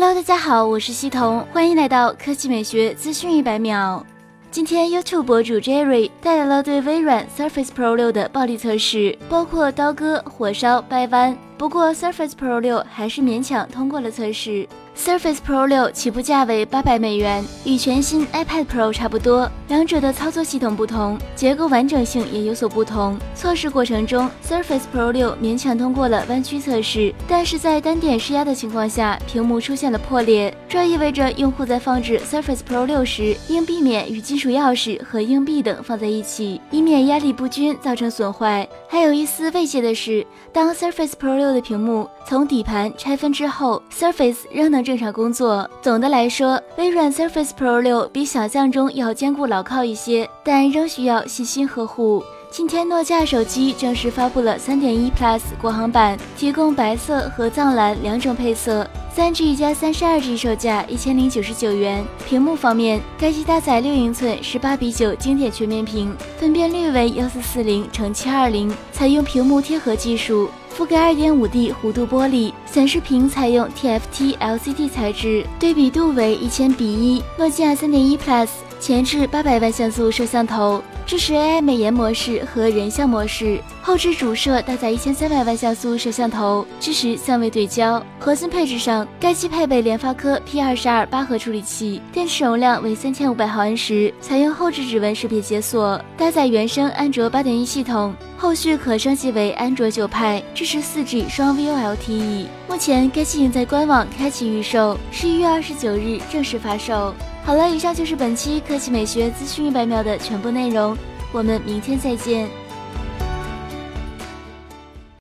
Hello，大家好，我是西彤，欢迎来到科技美学资讯一百秒。今天 YouTube 博主 Jerry 带来了对微软 Surface Pro 六的暴力测试，包括刀割、火烧、掰弯。不过 Surface Pro 六还是勉强通过了测试。Surface Pro 六起步价为八百美元，与全新 iPad Pro 差不多。两者的操作系统不同，结构完整性也有所不同。测试过程中，Surface Pro 六勉强通过了弯曲测试，但是在单点施压的情况下，屏幕出现了破裂。这意味着用户在放置 Surface Pro 六时，应避免与金属钥匙和硬币等放在一起，以免压力不均造成损坏。还有一丝慰藉的是，当 Surface Pro 六的屏幕从底盘拆分之后，Surface 仍能正常工作。总的来说，微软 Surface Pro 六比想象中要坚固牢靠一些，但仍需要细心呵护。今天，诺基亚手机正式发布了3.1 Plus 国行版，提供白色和藏蓝两种配色三 G 加三十二 G 售价一千零九十九元。屏幕方面，该机搭载六英寸十八比九经典全面屏，分辨率为幺四四零乘七二零，采用屏幕贴合技术，覆盖二点五 D 弧度玻璃，显示屏采用 TFT LCD 材质，对比度为一千比一。诺基亚3.1 Plus 前置八百万像素摄像头。支持 AI 美颜模式和人像模式，后置主摄搭载一千三百万像素摄像头，支持三维对焦。核心配置上，该机配备联发科 P 二十二八核处理器，电池容量为三千五百毫安时，采用后置指纹识别解锁，搭载原生安卓八点一系统，后续可升级为安卓九派，支持四 G 双 VoLTE。目前该机型在官网开启预售，十一月二十九日正式发售。好了，以上就是本期科技美学资讯一百秒的全部内容，我们明天再见。